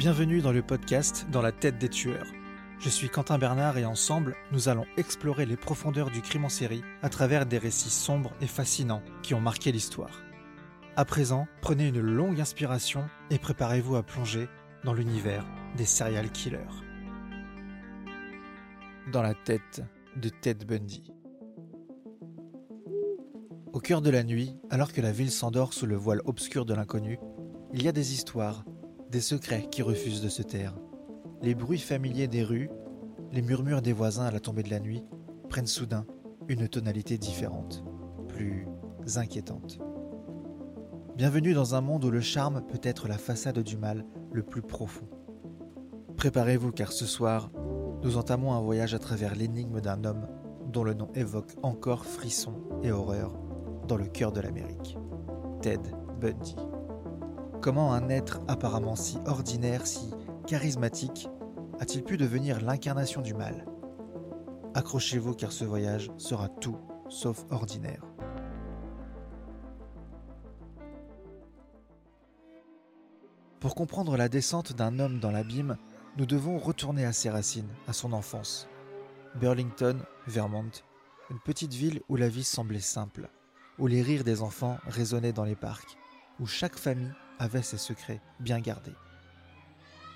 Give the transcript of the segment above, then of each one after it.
Bienvenue dans le podcast Dans la tête des tueurs. Je suis Quentin Bernard et ensemble, nous allons explorer les profondeurs du crime en série à travers des récits sombres et fascinants qui ont marqué l'histoire. À présent, prenez une longue inspiration et préparez-vous à plonger dans l'univers des serial killers. Dans la tête de Ted Bundy. Au cœur de la nuit, alors que la ville s'endort sous le voile obscur de l'inconnu, il y a des histoires, des secrets qui refusent de se taire. Les bruits familiers des rues, les murmures des voisins à la tombée de la nuit prennent soudain une tonalité différente, plus inquiétante. Bienvenue dans un monde où le charme peut être la façade du mal le plus profond. Préparez-vous car ce soir, nous entamons un voyage à travers l'énigme d'un homme dont le nom évoque encore frisson et horreur dans le cœur de l'Amérique. Ted Bundy. Comment un être apparemment si ordinaire, si charismatique, a-t-il pu devenir l'incarnation du mal? Accrochez-vous car ce voyage sera tout sauf ordinaire. Pour comprendre la descente d'un homme dans l'abîme, nous devons retourner à ses racines, à son enfance. Burlington, Vermont, une petite ville où la vie semblait simple, où les rires des enfants résonnaient dans les parcs, où chaque famille avait ses secrets bien gardés.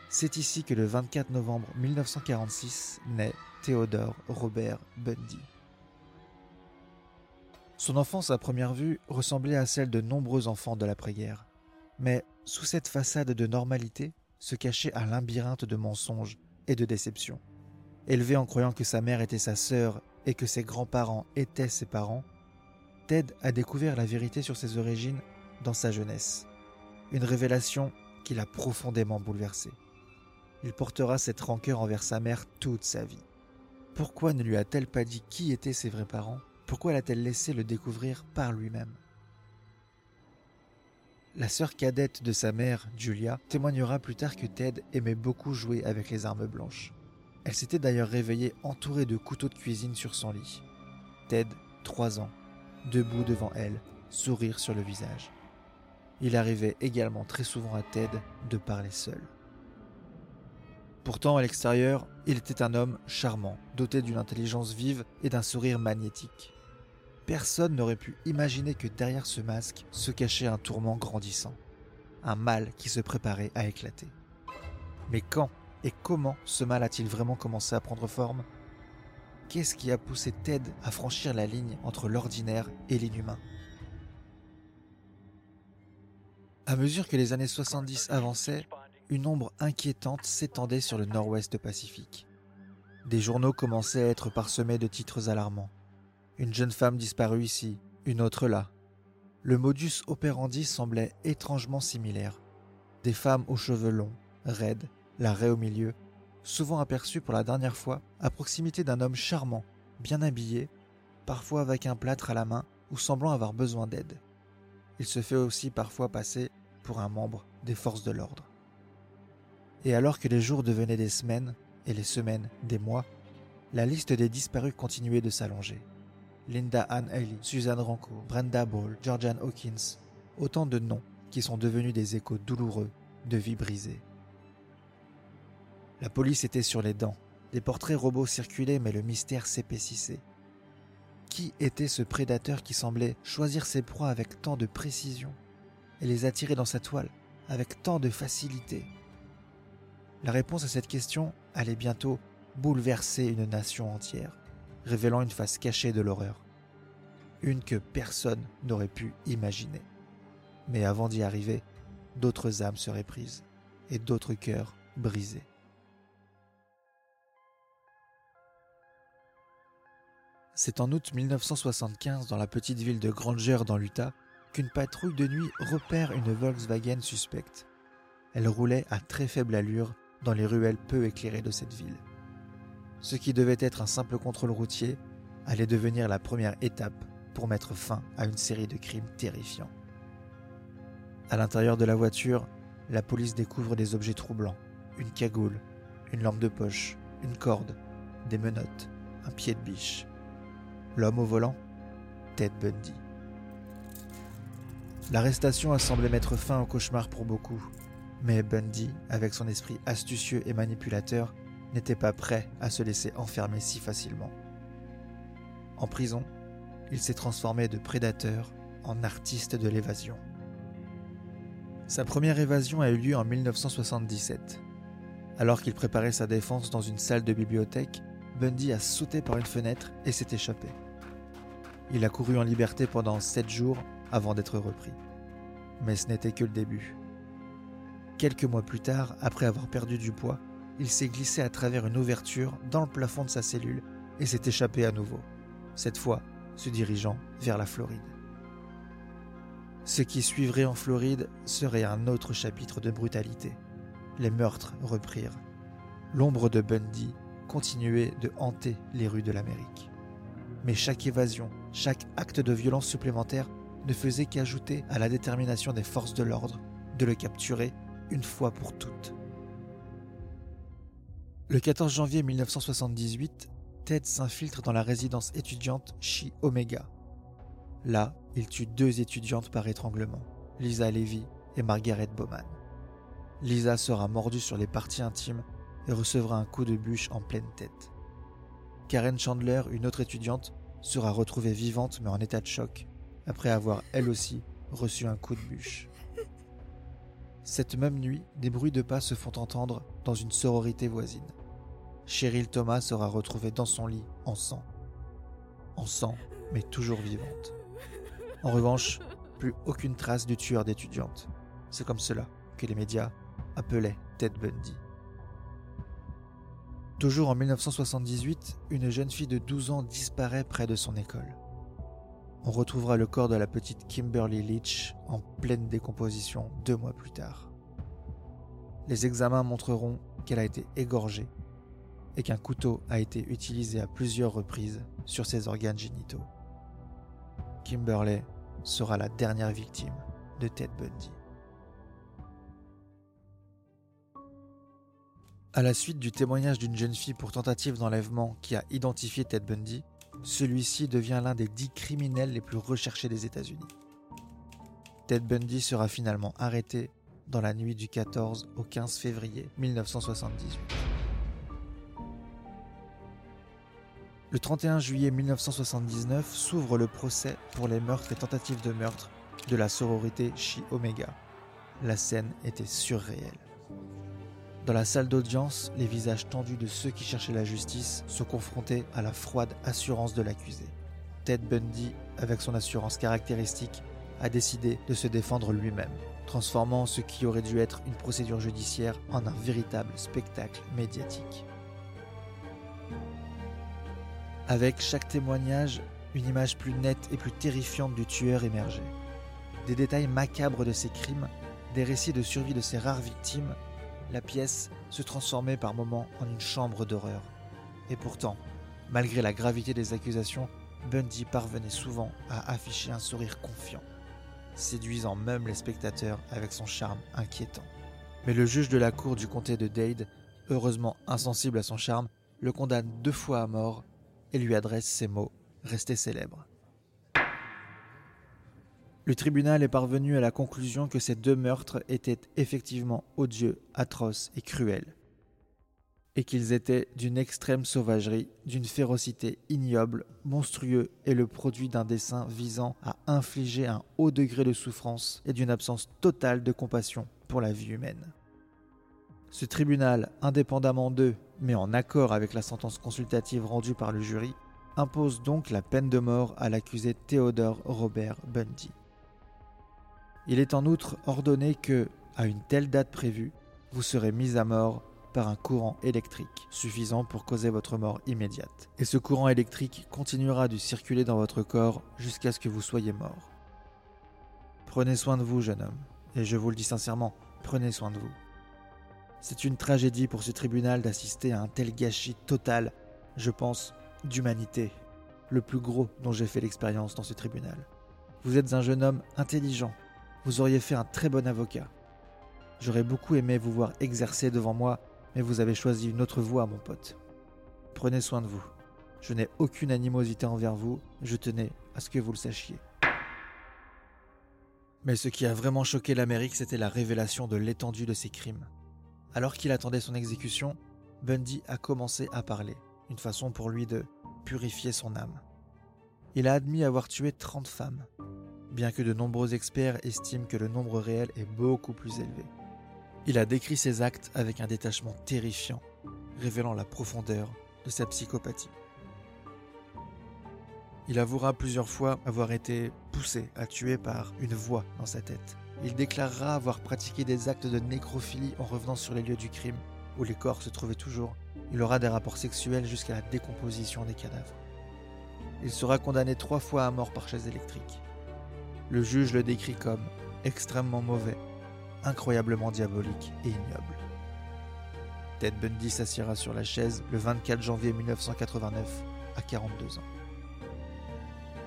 C'est ici que le 24 novembre 1946 naît Theodore Robert Bundy. Son enfance à première vue ressemblait à celle de nombreux enfants de l'après-guerre. Mais sous cette façade de normalité se cachait un labyrinthe de mensonges et de déceptions. Élevé en croyant que sa mère était sa sœur et que ses grands-parents étaient ses parents, Ted a découvert la vérité sur ses origines dans sa jeunesse. Une révélation qui l'a profondément bouleversé. Il portera cette rancœur envers sa mère toute sa vie. Pourquoi ne lui a-t-elle pas dit qui étaient ses vrais parents? Pourquoi l'a-t-elle laissé le découvrir par lui-même? La sœur cadette de sa mère, Julia, témoignera plus tard que Ted aimait beaucoup jouer avec les armes blanches. Elle s'était d'ailleurs réveillée entourée de couteaux de cuisine sur son lit. Ted, trois ans, debout devant elle, sourire sur le visage. Il arrivait également très souvent à Ted de parler seul. Pourtant, à l'extérieur, il était un homme charmant, doté d'une intelligence vive et d'un sourire magnétique personne n'aurait pu imaginer que derrière ce masque se cachait un tourment grandissant, un mal qui se préparait à éclater. Mais quand et comment ce mal a-t-il vraiment commencé à prendre forme? Qu'est-ce qui a poussé Ted à franchir la ligne entre l'ordinaire et l'inhumain? À mesure que les années 70 avançaient, une ombre inquiétante s'étendait sur le nord-ouest Pacifique. Des journaux commençaient à être parsemés de titres alarmants. Une jeune femme disparue ici, une autre là. Le modus operandi semblait étrangement similaire. Des femmes aux cheveux longs, raides, la raie au milieu, souvent aperçues pour la dernière fois à proximité d'un homme charmant, bien habillé, parfois avec un plâtre à la main ou semblant avoir besoin d'aide. Il se fait aussi parfois passer pour un membre des forces de l'ordre. Et alors que les jours devenaient des semaines et les semaines des mois, la liste des disparus continuait de s'allonger. Linda Ann Haley, Suzanne Ranco, Brenda Ball, Georgian Hawkins, autant de noms qui sont devenus des échos douloureux de vies brisées. La police était sur les dents, des portraits robots circulaient mais le mystère s'épaississait. Qui était ce prédateur qui semblait choisir ses proies avec tant de précision? Et les attirer dans sa toile avec tant de facilité La réponse à cette question allait bientôt bouleverser une nation entière révélant une face cachée de l'horreur. Une que personne n'aurait pu imaginer. Mais avant d'y arriver, d'autres âmes seraient prises et d'autres cœurs brisés. C'est en août 1975, dans la petite ville de Granger dans l'Utah, qu'une patrouille de nuit repère une Volkswagen suspecte. Elle roulait à très faible allure dans les ruelles peu éclairées de cette ville. Ce qui devait être un simple contrôle routier allait devenir la première étape pour mettre fin à une série de crimes terrifiants. À l'intérieur de la voiture, la police découvre des objets troublants, une cagoule, une lampe de poche, une corde, des menottes, un pied de biche. L'homme au volant Ted Bundy. L'arrestation a semblé mettre fin au cauchemar pour beaucoup, Mais Bundy, avec son esprit astucieux et manipulateur, n'était pas prêt à se laisser enfermer si facilement. En prison, il s'est transformé de prédateur en artiste de l'évasion. Sa première évasion a eu lieu en 1977. Alors qu'il préparait sa défense dans une salle de bibliothèque, Bundy a sauté par une fenêtre et s'est échappé. Il a couru en liberté pendant sept jours avant d'être repris. Mais ce n'était que le début. Quelques mois plus tard, après avoir perdu du poids, il s'est glissé à travers une ouverture dans le plafond de sa cellule et s'est échappé à nouveau, cette fois se dirigeant vers la Floride. Ce qui suivrait en Floride serait un autre chapitre de brutalité. Les meurtres reprirent. L'ombre de Bundy continuait de hanter les rues de l'Amérique. Mais chaque évasion, chaque acte de violence supplémentaire ne faisait qu'ajouter à la détermination des forces de l'ordre de le capturer une fois pour toutes. Le 14 janvier 1978, Ted s'infiltre dans la résidence étudiante Chi Omega. Là, il tue deux étudiantes par étranglement, Lisa Levy et Margaret Bowman. Lisa sera mordue sur les parties intimes et recevra un coup de bûche en pleine tête. Karen Chandler, une autre étudiante, sera retrouvée vivante mais en état de choc, après avoir elle aussi reçu un coup de bûche. Cette même nuit, des bruits de pas se font entendre dans une sororité voisine. Cheryl Thomas sera retrouvée dans son lit en sang. En sang, mais toujours vivante. En revanche, plus aucune trace du tueur d'étudiante. C'est comme cela que les médias appelaient Ted Bundy. Toujours en 1978, une jeune fille de 12 ans disparaît près de son école. On retrouvera le corps de la petite Kimberly Leach en pleine décomposition deux mois plus tard. Les examens montreront qu'elle a été égorgée et qu'un couteau a été utilisé à plusieurs reprises sur ses organes génitaux. Kimberly sera la dernière victime de Ted Bundy. À la suite du témoignage d'une jeune fille pour tentative d'enlèvement qui a identifié Ted Bundy, celui-ci devient l'un des dix criminels les plus recherchés des États-Unis. Ted Bundy sera finalement arrêté dans la nuit du 14 au 15 février 1978. Le 31 juillet 1979 s'ouvre le procès pour les meurtres et tentatives de meurtre de la sororité Chi Omega. La scène était surréelle. Dans la salle d'audience, les visages tendus de ceux qui cherchaient la justice se confrontaient à la froide assurance de l'accusé. Ted Bundy, avec son assurance caractéristique, a décidé de se défendre lui-même, transformant ce qui aurait dû être une procédure judiciaire en un véritable spectacle médiatique. Avec chaque témoignage, une image plus nette et plus terrifiante du tueur émergeait. Des détails macabres de ses crimes, des récits de survie de ses rares victimes la pièce se transformait par moments en une chambre d'horreur. Et pourtant, malgré la gravité des accusations, Bundy parvenait souvent à afficher un sourire confiant, séduisant même les spectateurs avec son charme inquiétant. Mais le juge de la cour du comté de Dade, heureusement insensible à son charme, le condamne deux fois à mort et lui adresse ces mots restés célèbres. Le tribunal est parvenu à la conclusion que ces deux meurtres étaient effectivement odieux, atroces et cruels, et qu'ils étaient d'une extrême sauvagerie, d'une férocité ignoble, monstrueux et le produit d'un dessein visant à infliger un haut degré de souffrance et d'une absence totale de compassion pour la vie humaine. Ce tribunal, indépendamment d'eux, mais en accord avec la sentence consultative rendue par le jury, impose donc la peine de mort à l'accusé Theodore Robert Bundy. Il est en outre ordonné que, à une telle date prévue, vous serez mis à mort par un courant électrique suffisant pour causer votre mort immédiate. Et ce courant électrique continuera de circuler dans votre corps jusqu'à ce que vous soyez mort. Prenez soin de vous, jeune homme, et je vous le dis sincèrement, prenez soin de vous. C'est une tragédie pour ce tribunal d'assister à un tel gâchis total, je pense, d'humanité, le plus gros dont j'ai fait l'expérience dans ce tribunal. Vous êtes un jeune homme intelligent, vous auriez fait un très bon avocat. J'aurais beaucoup aimé vous voir exercer devant moi, mais vous avez choisi une autre voie, mon pote. Prenez soin de vous. Je n'ai aucune animosité envers vous, je tenais à ce que vous le sachiez. Mais ce qui a vraiment choqué l'Amérique, c'était la révélation de l'étendue de ses crimes. Alors qu'il attendait son exécution, Bundy a commencé à parler, une façon pour lui de purifier son âme. Il a admis avoir tué 30 femmes, bien que de nombreux experts estiment que le nombre réel est beaucoup plus élevé. Il a décrit ses actes avec un détachement terrifiant, révélant la profondeur de sa psychopathie. Il avouera plusieurs fois avoir été poussé à tuer par une voix dans sa tête. Il déclarera avoir pratiqué des actes de nécrophilie en revenant sur les lieux du crime, où les corps se trouvaient toujours. Il aura des rapports sexuels jusqu'à la décomposition des cadavres. Il sera condamné trois fois à mort par chaise électrique. Le juge le décrit comme extrêmement mauvais, incroyablement diabolique et ignoble. Ted Bundy s'assiera sur la chaise le 24 janvier 1989 à 42 ans.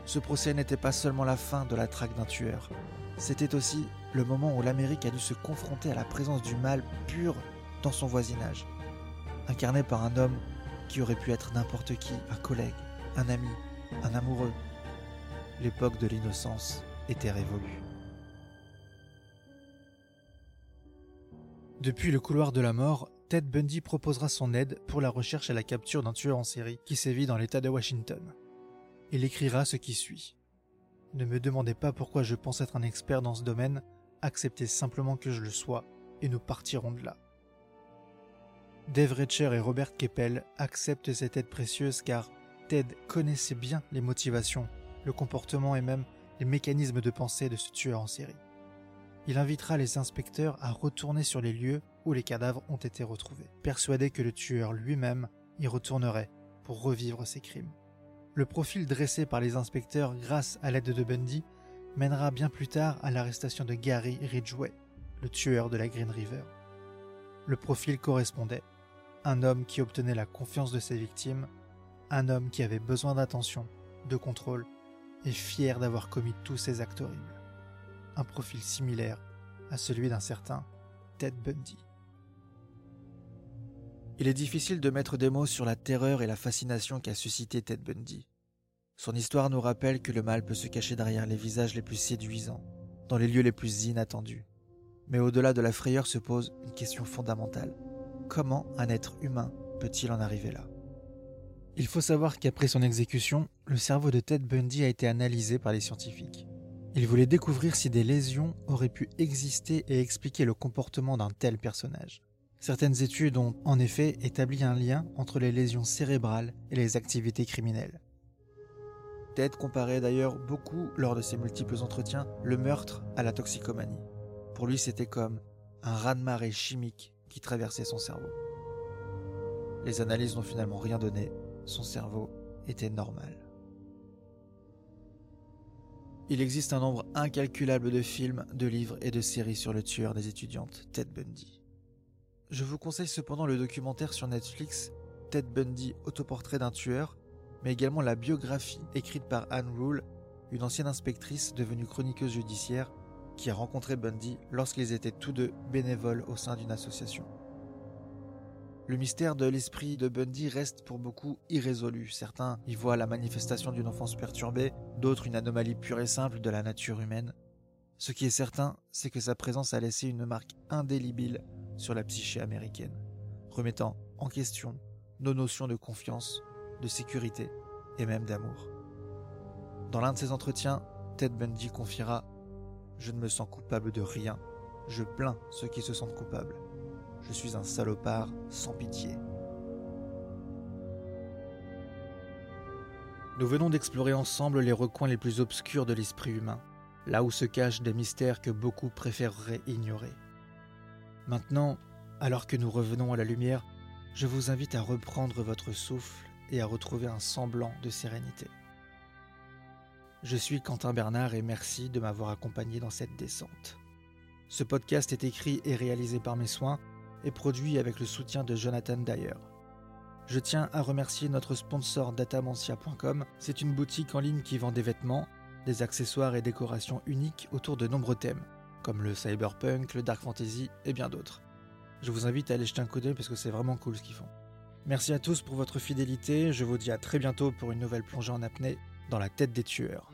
Ce procès n'était pas seulement la fin de la traque d'un tueur, c'était aussi le moment où l'Amérique a dû se confronter à la présence du mal pur dans son voisinage, incarné par un homme qui aurait pu être n'importe qui, un collègue, un ami, un amoureux. L'époque de l'innocence était révolue. Depuis le couloir de la mort, Ted Bundy proposera son aide pour la recherche et la capture d'un tueur en série qui sévit dans l'État de Washington. Il écrira ce qui suit. Ne me demandez pas pourquoi je pense être un expert dans ce domaine, acceptez simplement que je le sois, et nous partirons de là. Dave Retcher et Robert Keppel acceptent cette aide précieuse car Ted connaissait bien les motivations, le comportement et même les mécanismes de pensée de ce tueur en série. Il invitera les inspecteurs à retourner sur les lieux où les cadavres ont été retrouvés, persuadé que le tueur lui-même y retournerait pour revivre ses crimes. Le profil dressé par les inspecteurs grâce à l'aide de Bundy mènera bien plus tard à l'arrestation de Gary Ridgway, le tueur de la Green River. Le profil correspondait. Un homme qui obtenait la confiance de ses victimes, un homme qui avait besoin d'attention, de contrôle, et fier d'avoir commis tous ces actes horribles. Un profil similaire à celui d'un certain Ted Bundy. Il est difficile de mettre des mots sur la terreur et la fascination qu'a suscité Ted Bundy. Son histoire nous rappelle que le mal peut se cacher derrière les visages les plus séduisants, dans les lieux les plus inattendus. Mais au-delà de la frayeur se pose une question fondamentale. Comment un être humain peut-il en arriver là? Il faut savoir qu'après son exécution, le cerveau de Ted Bundy a été analysé par les scientifiques. Ils voulaient découvrir si des lésions auraient pu exister et expliquer le comportement d'un tel personnage. Certaines études ont en effet établi un lien entre les lésions cérébrales et les activités criminelles. Ted comparait d'ailleurs beaucoup, lors de ses multiples entretiens, le meurtre à la toxicomanie. Pour lui, c'était comme un raz-de-marée chimique qui traversait son cerveau. Les analyses n'ont finalement rien donné, son cerveau était normal. Il existe un nombre incalculable de films, de livres et de séries sur le tueur des étudiantes, Ted Bundy. Je vous conseille cependant le documentaire sur Netflix Ted Bundy, autoportrait d'un tueur, mais également la biographie écrite par Anne Rule, une ancienne inspectrice devenue chroniqueuse judiciaire qui a rencontré Bundy lorsqu'ils étaient tous deux bénévoles au sein d'une association. Le mystère de l'esprit de Bundy reste pour beaucoup irrésolu. Certains y voient la manifestation d'une enfance perturbée, d'autres une anomalie pure et simple de la nature humaine. Ce qui est certain, c'est que sa présence a laissé une marque indélébile sur la psyché américaine, remettant en question nos notions de confiance, de sécurité et même d'amour. Dans l'un de ses entretiens, Ted Bundy confiera Je ne me sens coupable de rien, je plains ceux qui se sentent coupables. Je suis un salopard sans pitié. Nous venons d'explorer ensemble les recoins les plus obscurs de l'esprit humain, là où se cachent des mystères que beaucoup préféreraient ignorer. Maintenant, alors que nous revenons à la lumière, je vous invite à reprendre votre souffle et à retrouver un semblant de sérénité. Je suis Quentin Bernard et merci de m'avoir accompagné dans cette descente. Ce podcast est écrit et réalisé par mes soins et produit avec le soutien de Jonathan Dyer. Je tiens à remercier notre sponsor datamantia.com. C'est une boutique en ligne qui vend des vêtements, des accessoires et décorations uniques autour de nombreux thèmes comme le cyberpunk, le dark fantasy et bien d'autres. Je vous invite à aller jeter un coup d'œil parce que c'est vraiment cool ce qu'ils font. Merci à tous pour votre fidélité, je vous dis à très bientôt pour une nouvelle plongée en apnée dans la tête des tueurs.